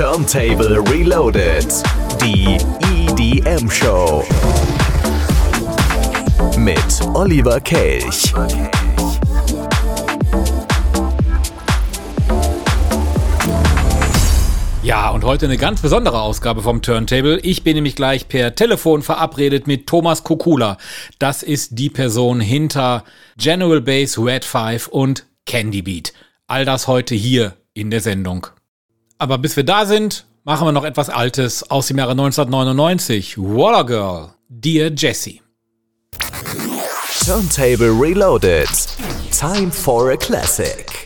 Turntable Reloaded. Die EDM Show. Mit Oliver Kelch. Ja, und heute eine ganz besondere Ausgabe vom Turntable. Ich bin nämlich gleich per Telefon verabredet mit Thomas Kokula. Das ist die Person hinter General Bass Red 5 und Candy Beat. All das heute hier in der Sendung. Aber bis wir da sind, machen wir noch etwas Altes aus dem Jahre 1999. Waller Girl, Dear Jessie. Turntable Reloaded. Time for a Classic.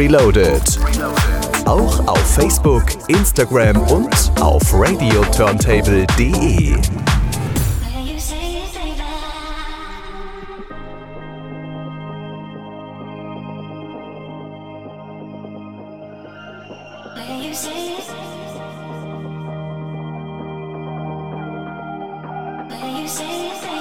Reloaded. Auch auf Facebook, Instagram und auf radioturntable.de. Say, say.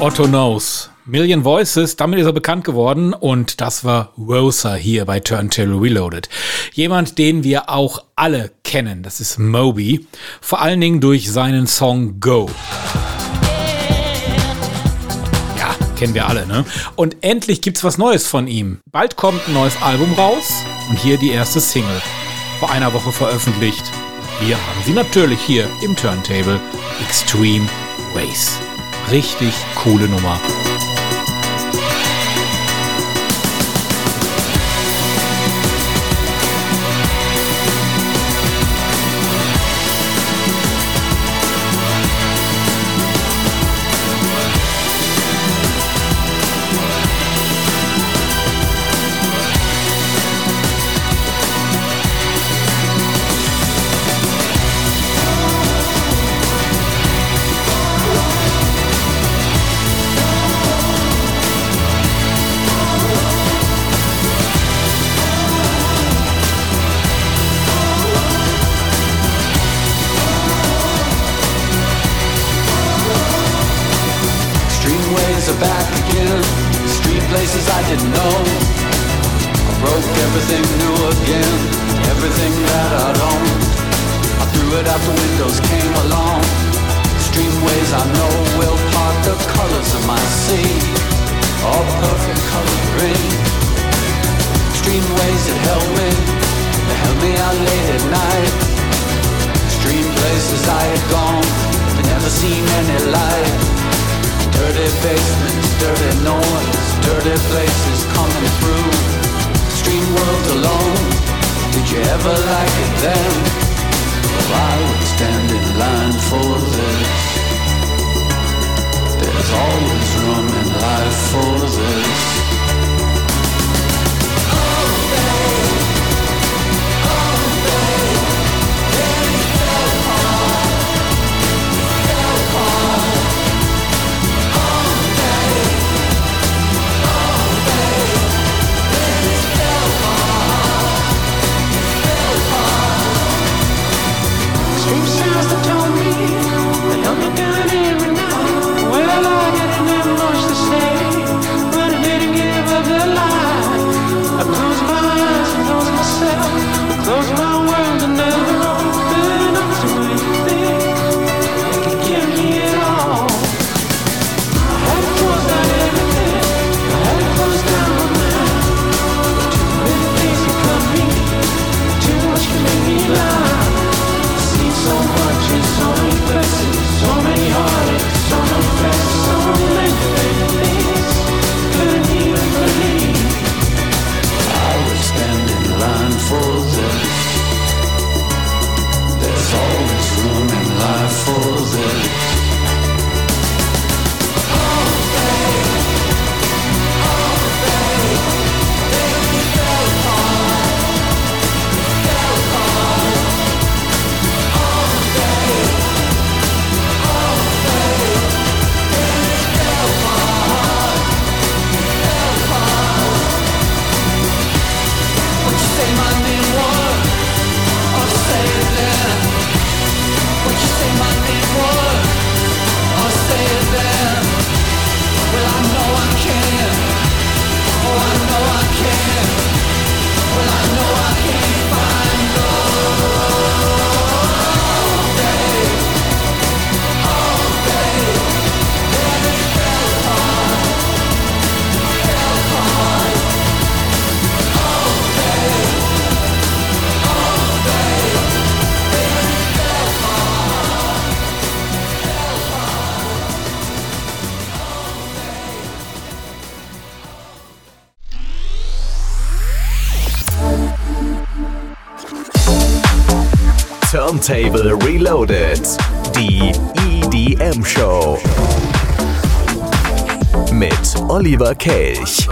Otto Knows. Million Voices, damit ist er bekannt geworden und das war Rosa hier bei Turntable Reloaded. Jemand, den wir auch alle kennen, das ist Moby, vor allen Dingen durch seinen Song Go. Ja, kennen wir alle, ne? Und endlich gibt's was Neues von ihm. Bald kommt ein neues Album raus und hier die erste Single. Vor einer Woche veröffentlicht. Wir haben sie natürlich hier im Turntable Extreme Ways richtig coole Nummer. Seen any light. Dirty basements, dirty noise, dirty places coming through. Stream world alone, did you ever like it then? Well, I would stand in line for this. There's always room in life for this. I'm every night. Well, I Reloaded. Die EDM Show. Mit Oliver Kelch.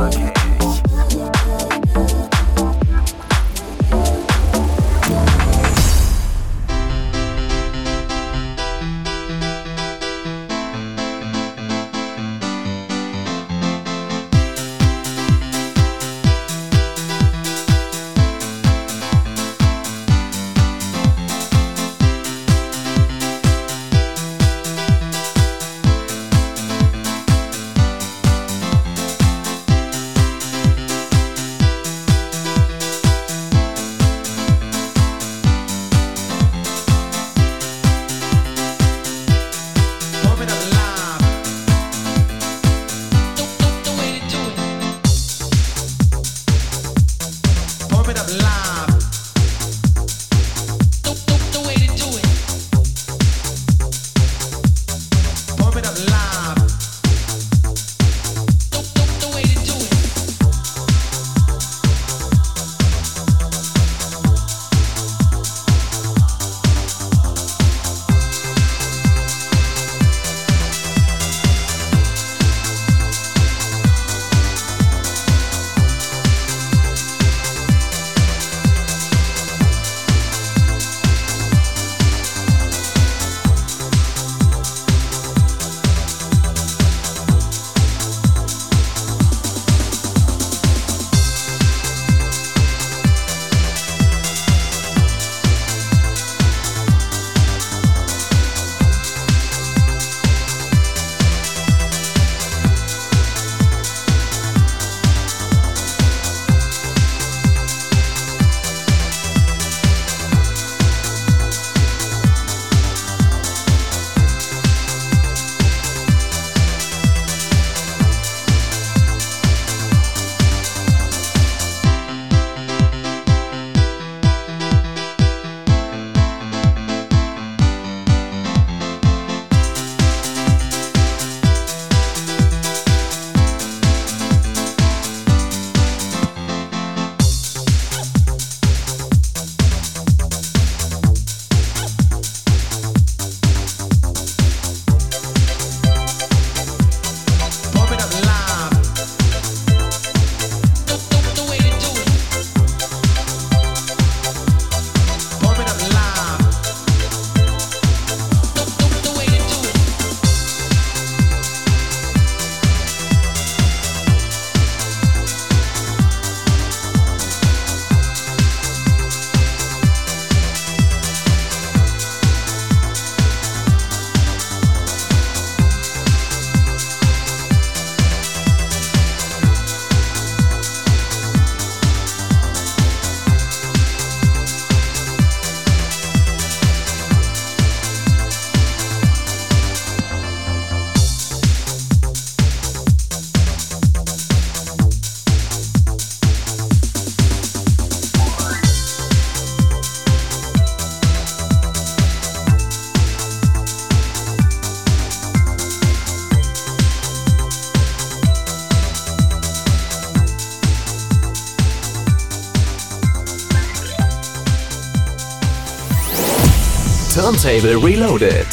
Turntable Reloaded.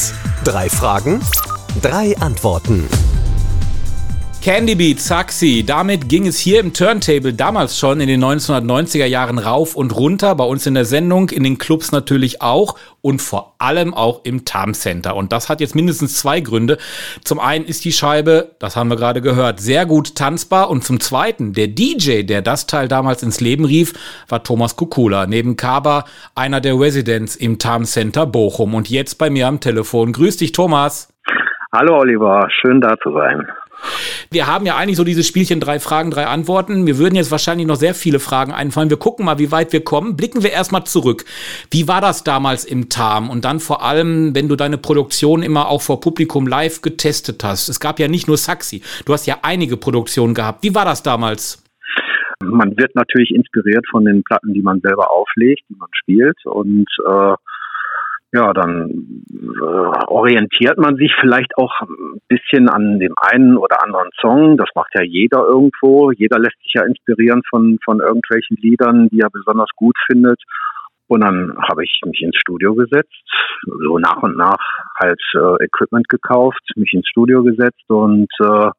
Drei Fragen, drei Antworten. Candy Beat, Saxi, damit ging es hier im Turntable damals schon in den 1990er Jahren rauf und runter, bei uns in der Sendung, in den Clubs natürlich auch und vor allem auch im Tam Center. Und das hat jetzt mindestens zwei Gründe. Zum einen ist die Scheibe, das haben wir gerade gehört, sehr gut tanzbar und zum zweiten, der DJ, der das Teil damals ins Leben rief, war Thomas Kukula, neben Kaba einer der Residents im Tam Center Bochum und jetzt bei mir am Telefon. Grüß dich, Thomas. Hallo Oliver, schön da zu sein. Wir haben ja eigentlich so dieses Spielchen drei Fragen, drei Antworten. Mir würden jetzt wahrscheinlich noch sehr viele Fragen einfallen. Wir gucken mal, wie weit wir kommen. Blicken wir erstmal zurück. Wie war das damals im Tarm? Und dann vor allem, wenn du deine Produktion immer auch vor Publikum live getestet hast. Es gab ja nicht nur Saxi. Du hast ja einige Produktionen gehabt. Wie war das damals? Man wird natürlich inspiriert von den Platten, die man selber auflegt, die man spielt. Und äh, ja, dann äh, orientiert man sich vielleicht auch ein bisschen an dem einen oder anderen Song. Das macht ja jeder irgendwo. Jeder lässt sich ja inspirieren von, von irgendwelchen Liedern, die er besonders gut findet. Und dann habe ich mich ins Studio gesetzt, so nach und nach halt äh, Equipment gekauft, mich ins Studio gesetzt und äh,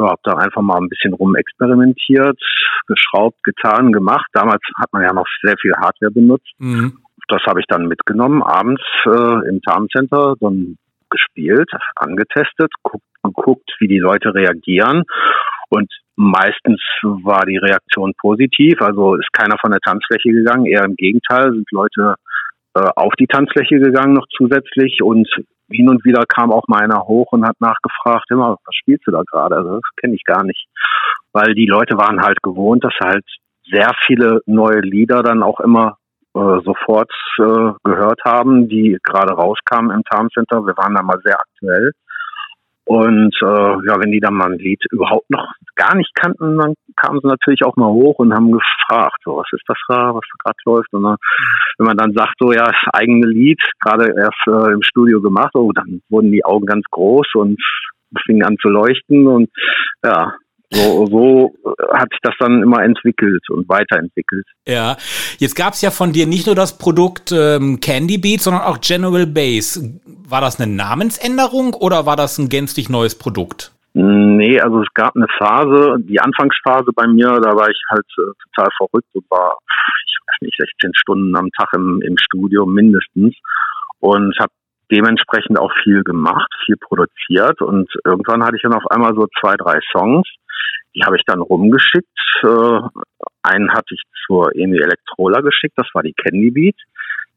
habe da einfach mal ein bisschen rumexperimentiert, geschraubt, getan, gemacht. Damals hat man ja noch sehr viel Hardware benutzt. Mhm das habe ich dann mitgenommen, abends äh, im Tarm Center, dann gespielt, angetestet, guckt, geguckt, wie die Leute reagieren. Und meistens war die Reaktion positiv, also ist keiner von der Tanzfläche gegangen, eher im Gegenteil, sind Leute äh, auf die Tanzfläche gegangen noch zusätzlich und hin und wieder kam auch mal einer hoch und hat nachgefragt, immer, was spielst du da gerade? Also das kenne ich gar nicht. Weil die Leute waren halt gewohnt, dass halt sehr viele neue Lieder dann auch immer äh, sofort äh, gehört haben, die gerade rauskamen im Tarm Center. Wir waren da mal sehr aktuell. Und äh, ja, wenn die dann mal ein Lied überhaupt noch gar nicht kannten, dann kamen sie natürlich auch mal hoch und haben gefragt, so, was ist das da, was da gerade läuft. Und dann, wenn man dann sagt, so ja, das eigene Lied, gerade erst äh, im Studio gemacht, oh, dann wurden die Augen ganz groß und fingen an zu leuchten und ja, so, so hat sich das dann immer entwickelt und weiterentwickelt. Ja, jetzt gab es ja von dir nicht nur das Produkt ähm, Candy Beat, sondern auch General Base. War das eine Namensänderung oder war das ein gänzlich neues Produkt? Nee, also es gab eine Phase, die Anfangsphase bei mir, da war ich halt äh, total verrückt und war, ich weiß nicht, 16 Stunden am Tag im, im Studio mindestens und habe dementsprechend auch viel gemacht, viel produziert und irgendwann hatte ich dann auf einmal so zwei, drei Songs, die habe ich dann rumgeschickt. Äh, einen hatte ich zur EMI Electrola geschickt, das war die Candy Beat.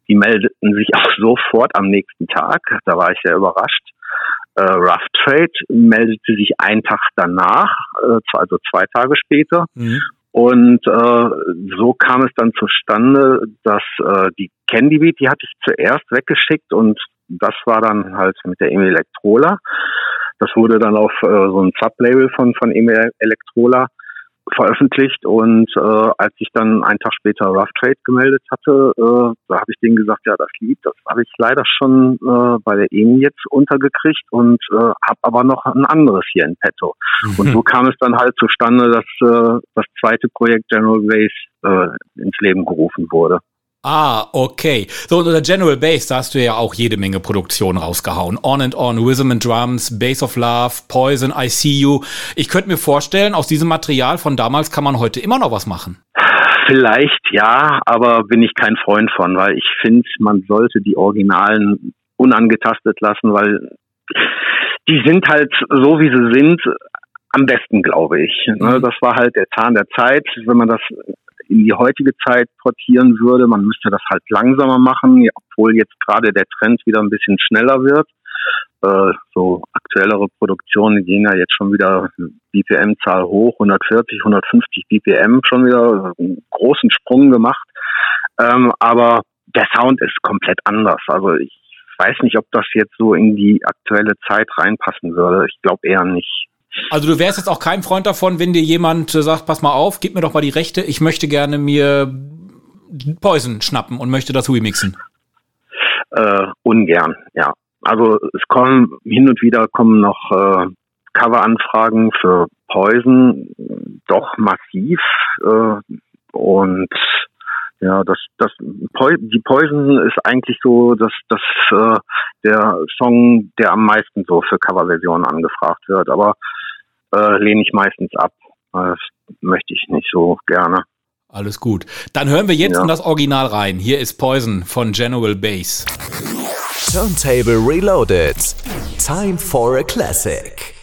Die meldeten sich auch sofort am nächsten Tag. Da war ich sehr überrascht. Äh, Rough Trade meldete sich einen Tag danach, äh, also zwei Tage später. Mhm. Und äh, so kam es dann zustande, dass äh, die Candy Beat, die hatte ich zuerst weggeschickt und das war dann halt mit der EMI Electrola. Das wurde dann auf äh, so ein Sublabel von, von Emil Electrola veröffentlicht und äh, als ich dann einen Tag später Rough Trade gemeldet hatte, äh, da habe ich denen gesagt, ja, das Lied, das habe ich leider schon äh, bei der EMI jetzt untergekriegt und äh, habe aber noch ein anderes hier in petto. Mhm. Und so kam es dann halt zustande, dass äh, das zweite Projekt General Base äh, ins Leben gerufen wurde. Ah, okay. So, unter General Bass, da hast du ja auch jede Menge Produktionen rausgehauen. On and On, Rhythm and Drums, Bass of Love, Poison, I See You. Ich könnte mir vorstellen, aus diesem Material von damals kann man heute immer noch was machen. Vielleicht ja, aber bin ich kein Freund von, weil ich finde, man sollte die Originalen unangetastet lassen, weil die sind halt so, wie sie sind, am besten, glaube ich. Ne, mhm. Das war halt der Zahn der Zeit. Wenn man das in die heutige Zeit portieren würde. Man müsste das halt langsamer machen, obwohl jetzt gerade der Trend wieder ein bisschen schneller wird. Äh, so aktuellere Produktionen gehen ja jetzt schon wieder BPM-Zahl hoch, 140, 150 BPM schon wieder einen großen Sprung gemacht. Ähm, aber der Sound ist komplett anders. Also ich weiß nicht, ob das jetzt so in die aktuelle Zeit reinpassen würde. Ich glaube eher nicht. Also du wärst jetzt auch kein Freund davon, wenn dir jemand äh, sagt, pass mal auf, gib mir doch mal die Rechte, ich möchte gerne mir Poison schnappen und möchte das remixen. Äh, ungern, ja. Also es kommen hin und wieder kommen noch äh, Coveranfragen für Poison, doch massiv. Äh, und Ja, das, das, die Poison ist eigentlich so, dass das äh, der Song, der am meisten so für Coverversionen angefragt wird. Aber äh, lehne ich meistens ab. Das möchte ich nicht so gerne. Alles gut. Dann hören wir jetzt ja. in das Original rein. Hier ist Poison von General Bass. Turntable Reloaded. Time for a Classic.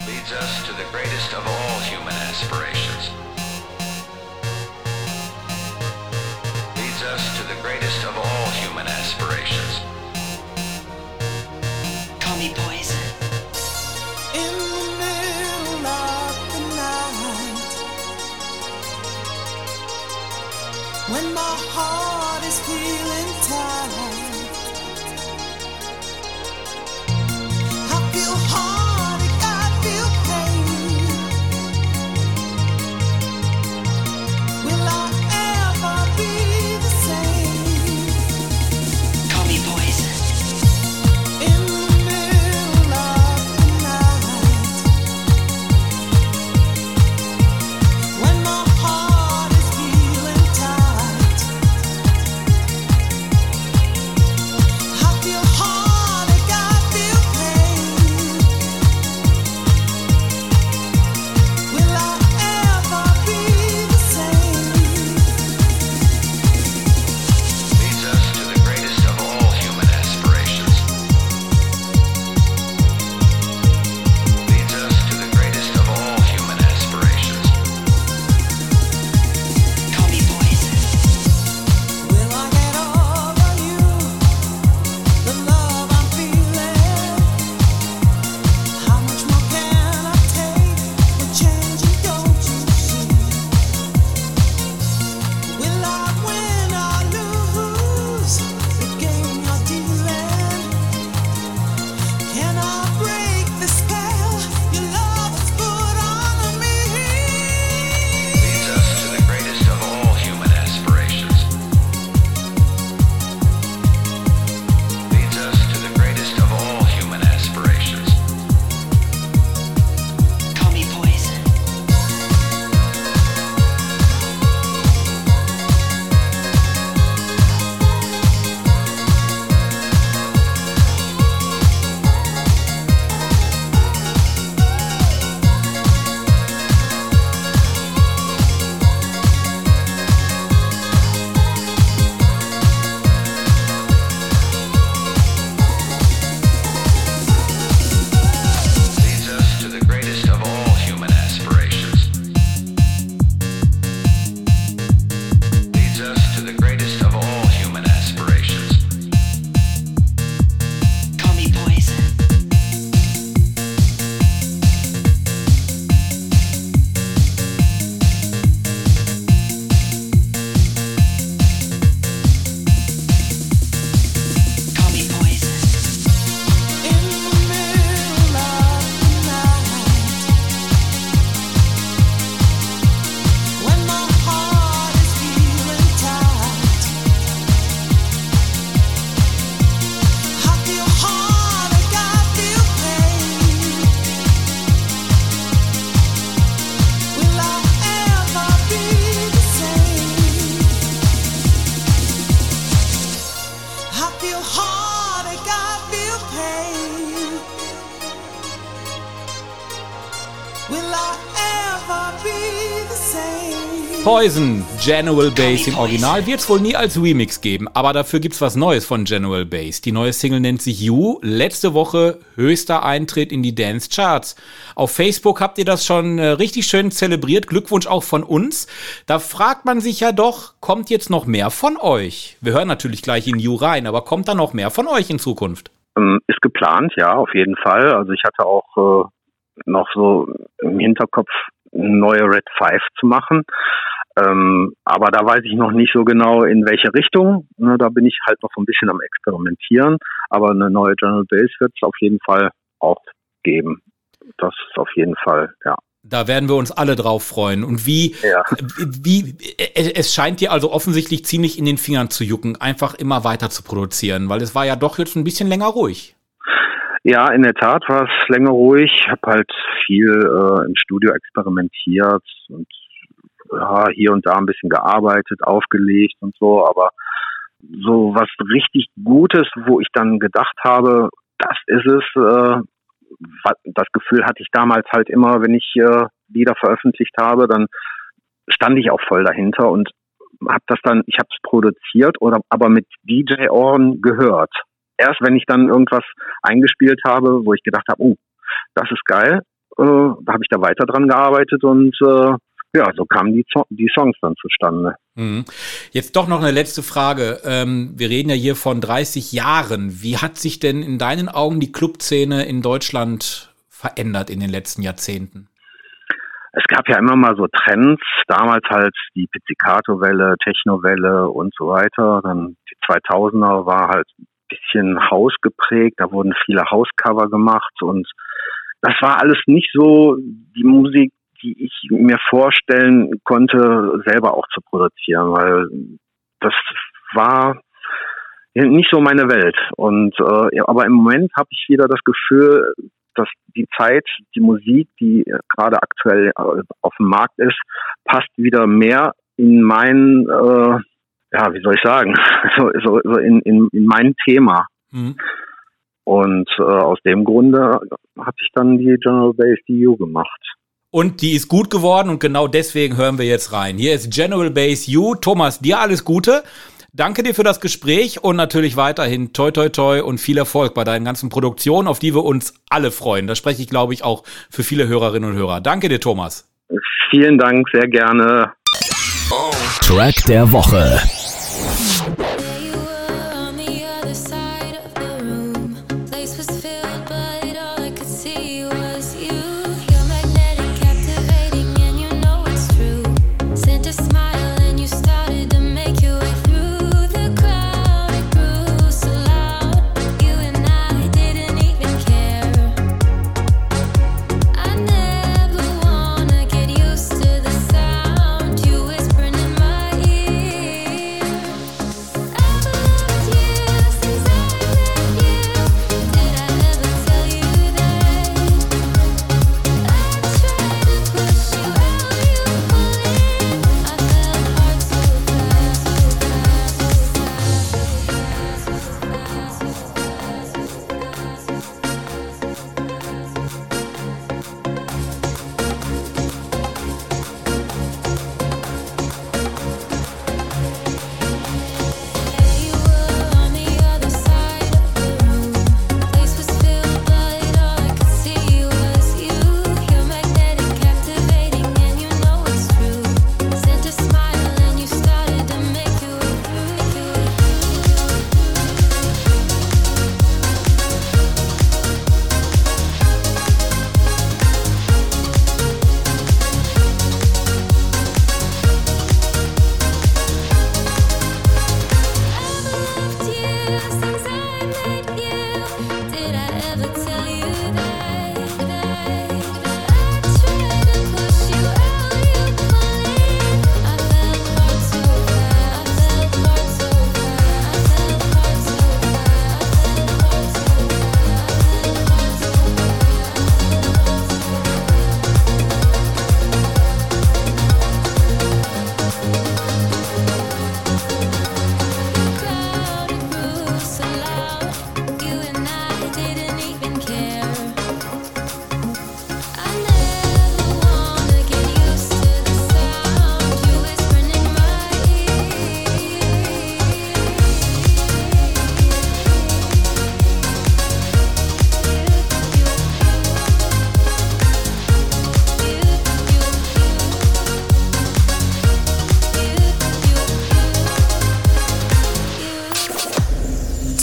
feel heartache, I feel pain. Will I? Poison, General Bass im Original, wird es wohl nie als Remix geben, aber dafür gibt es was Neues von General Bass. Die neue Single nennt sich You. Letzte Woche höchster Eintritt in die Dance Charts. Auf Facebook habt ihr das schon äh, richtig schön zelebriert. Glückwunsch auch von uns. Da fragt man sich ja doch, kommt jetzt noch mehr von euch? Wir hören natürlich gleich in You rein, aber kommt da noch mehr von euch in Zukunft? Ähm, ist geplant, ja, auf jeden Fall. Also ich hatte auch äh, noch so im Hinterkopf neue Red 5 zu machen. Ähm, aber da weiß ich noch nicht so genau, in welche Richtung. Ne, da bin ich halt noch so ein bisschen am Experimentieren. Aber eine neue General Base wird es auf jeden Fall auch geben. Das ist auf jeden Fall, ja. Da werden wir uns alle drauf freuen. Und wie, ja. wie, es scheint dir also offensichtlich ziemlich in den Fingern zu jucken, einfach immer weiter zu produzieren, weil es war ja doch jetzt ein bisschen länger ruhig. Ja, in der Tat war es länger ruhig. Ich habe halt viel äh, im Studio experimentiert und ja, hier und da ein bisschen gearbeitet, aufgelegt und so, aber so was richtig Gutes, wo ich dann gedacht habe, das ist es, äh, das Gefühl hatte ich damals halt immer, wenn ich äh, Lieder veröffentlicht habe, dann stand ich auch voll dahinter und habe das dann, ich habe es produziert oder aber mit DJ-Ohren gehört. Erst wenn ich dann irgendwas eingespielt habe, wo ich gedacht habe, oh, das ist geil, äh, da habe ich da weiter dran gearbeitet und äh, ja, so kamen die, die Songs dann zustande. Mhm. Jetzt doch noch eine letzte Frage. Ähm, wir reden ja hier von 30 Jahren. Wie hat sich denn in deinen Augen die Clubszene in Deutschland verändert in den letzten Jahrzehnten? Es gab ja immer mal so Trends, damals halt die Pizzicato-Welle, Techno-Welle und so weiter. Dann die 2000er war halt bisschen Haus geprägt, da wurden viele Hauscover gemacht und das war alles nicht so die Musik, die ich mir vorstellen konnte, selber auch zu produzieren, weil das war nicht so meine Welt. Und äh, aber im Moment habe ich wieder das Gefühl, dass die Zeit, die Musik, die gerade aktuell äh, auf dem Markt ist, passt wieder mehr in mein, äh, ja, wie soll ich sagen, so, so, so in, in, in mein Thema. Mhm. Und äh, aus dem Grunde hatte ich dann die General Bass DU gemacht. Und die ist gut geworden und genau deswegen hören wir jetzt rein. Hier ist General Base U. Thomas, dir alles Gute. Danke dir für das Gespräch und natürlich weiterhin toi toi toi und viel Erfolg bei deinen ganzen Produktionen, auf die wir uns alle freuen. Das spreche ich, glaube ich, auch für viele Hörerinnen und Hörer. Danke dir, Thomas. Vielen Dank, sehr gerne. Track der Woche. Thank you.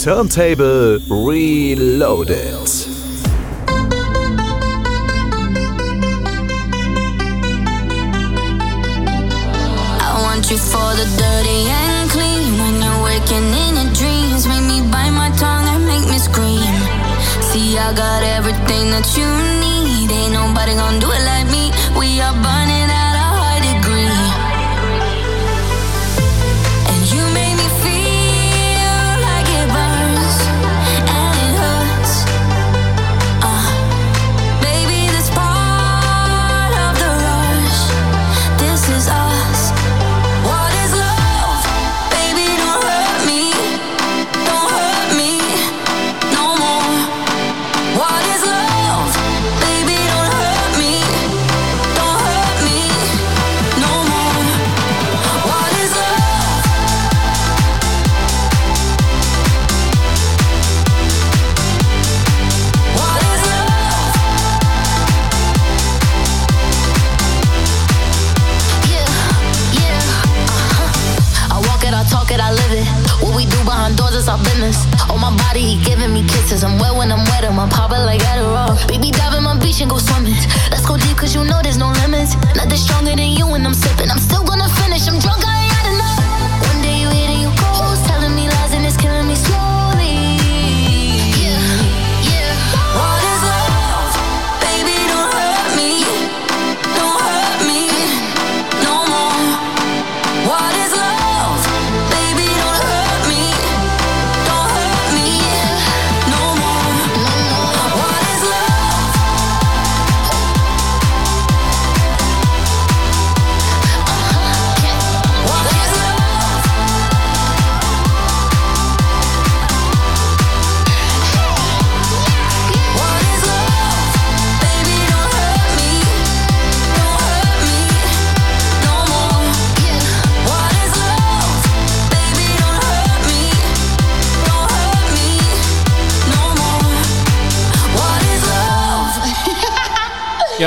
Turntable Reloaded. my papa like I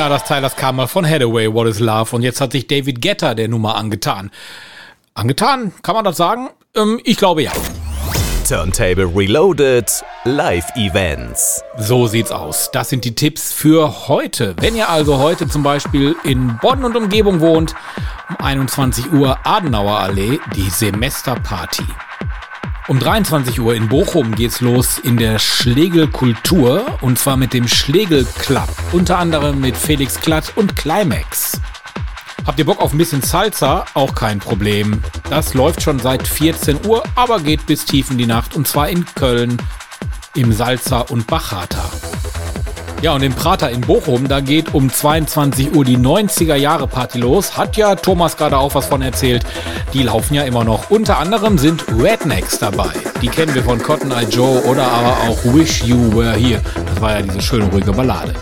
Ja, das Teil, das kam mal von Hathaway, What is Love. Und jetzt hat sich David Guetta der Nummer angetan. Angetan, kann man das sagen? Ähm, ich glaube ja. Turntable Reloaded Live Events. So sieht's aus. Das sind die Tipps für heute. Wenn ihr also heute zum Beispiel in Bonn und Umgebung wohnt, um 21 Uhr Adenauer Allee, die Semesterparty. Um 23 Uhr in Bochum geht's los in der Schlegel Kultur und zwar mit dem Schlegel Club. Unter anderem mit Felix Klatt und Climax. Habt ihr Bock auf ein bisschen Salsa? Auch kein Problem. Das läuft schon seit 14 Uhr, aber geht bis tief in die Nacht und zwar in Köln im Salza und Bachata. Ja, und im Prater in Bochum, da geht um 22 Uhr die 90er Jahre Party los. Hat ja Thomas gerade auch was von erzählt. Die laufen ja immer noch. Unter anderem sind Rednecks dabei. Die kennen wir von Cotton Eye Joe oder aber auch Wish You Were Here. Das war ja diese schöne ruhige Ballade.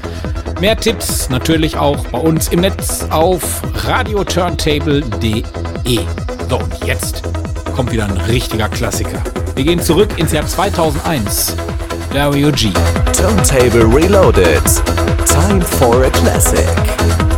Mehr Tipps natürlich auch bei uns im Netz auf radioturntable.de. So, und jetzt kommt wieder ein richtiger Klassiker. Wir gehen zurück ins Jahr 2001. Dario G. Turntable Reloaded. Time for a classic.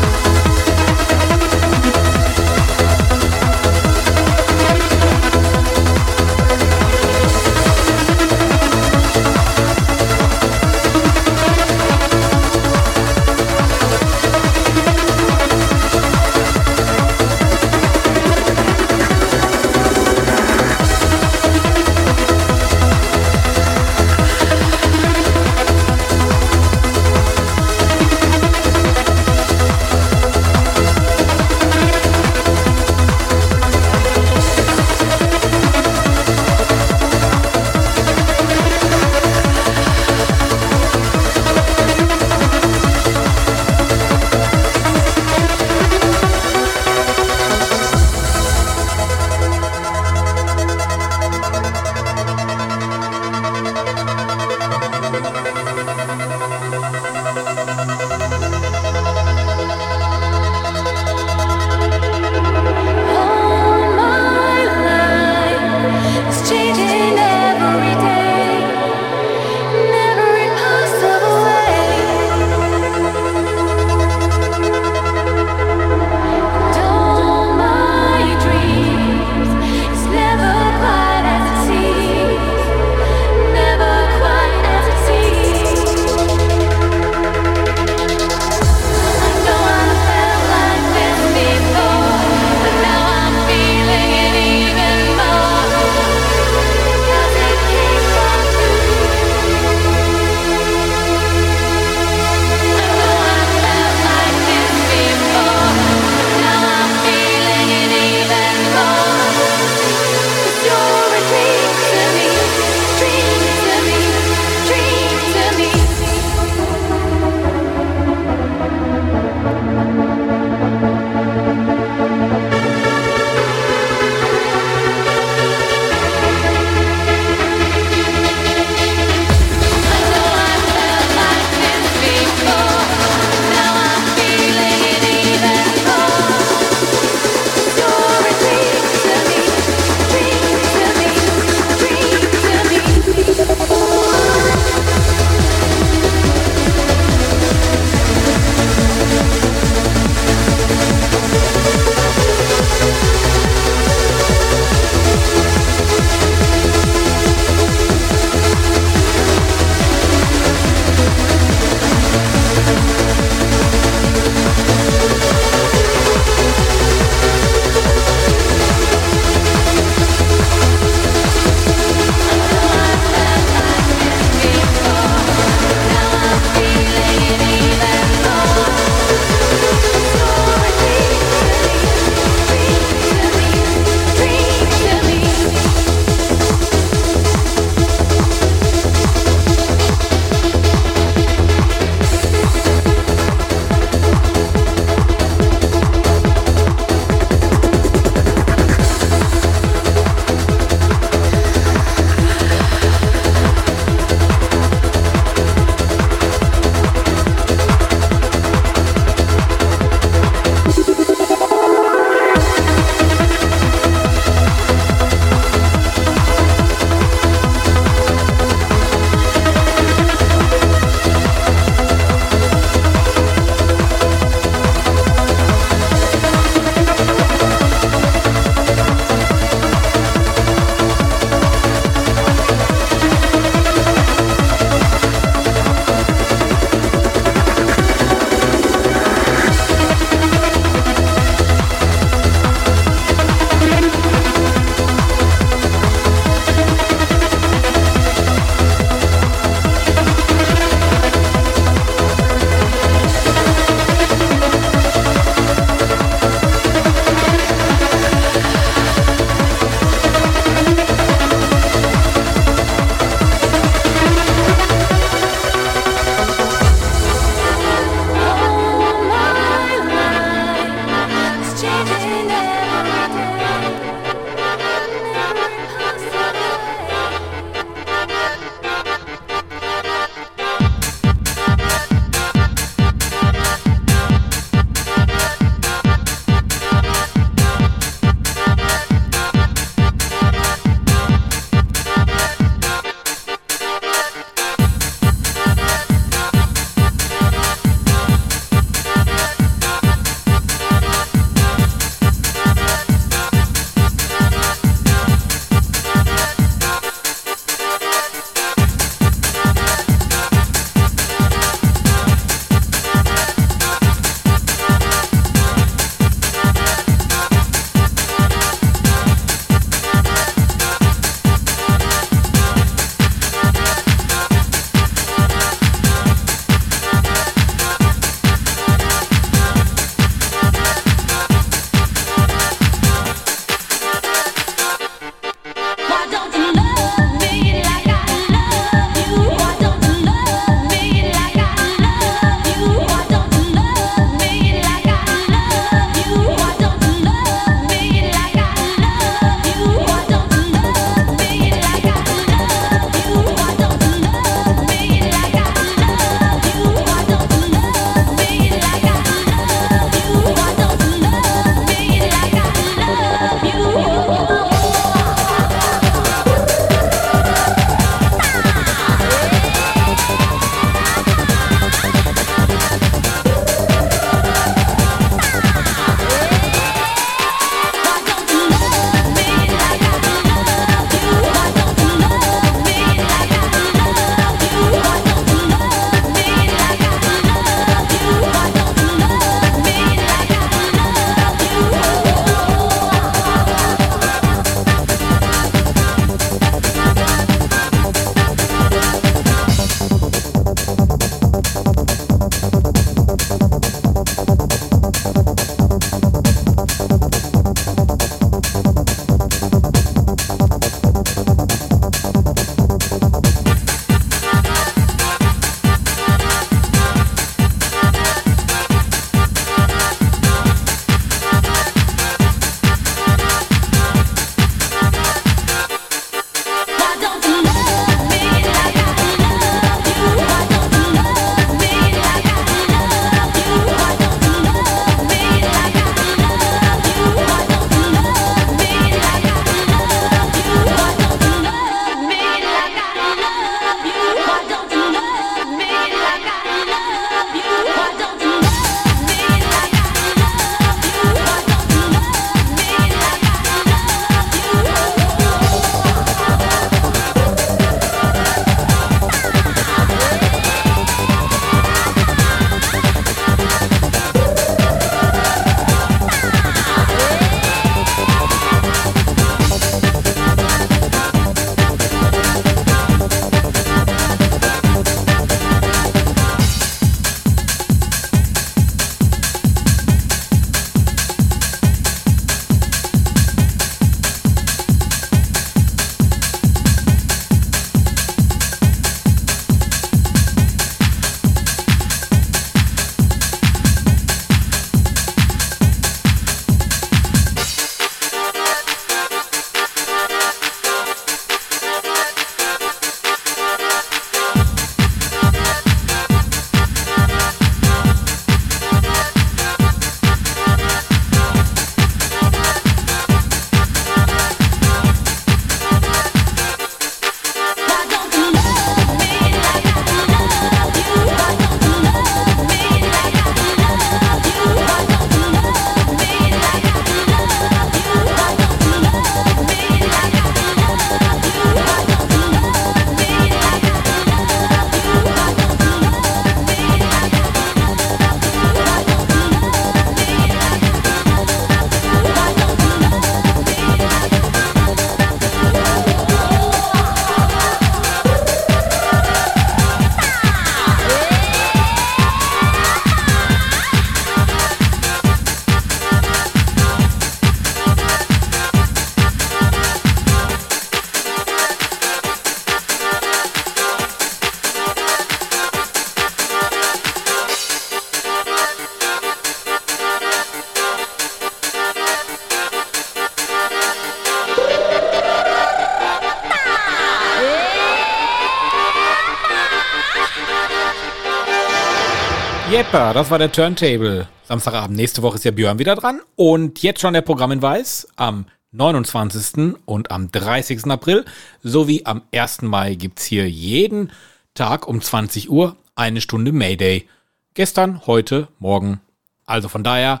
Jeppa, das war der Turntable. Samstagabend. Nächste Woche ist ja Björn wieder dran. Und jetzt schon der Programmhinweis. Am 29. und am 30. April sowie am 1. Mai gibt's hier jeden Tag um 20 Uhr eine Stunde Mayday. Gestern, heute, morgen. Also von daher,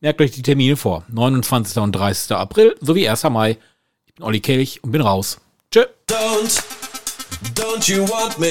merkt euch die Termine vor. 29. und 30. April sowie 1. Mai. Ich bin Olli Kelch und bin raus. Tschö. Don't, don't you want me?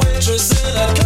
waitress in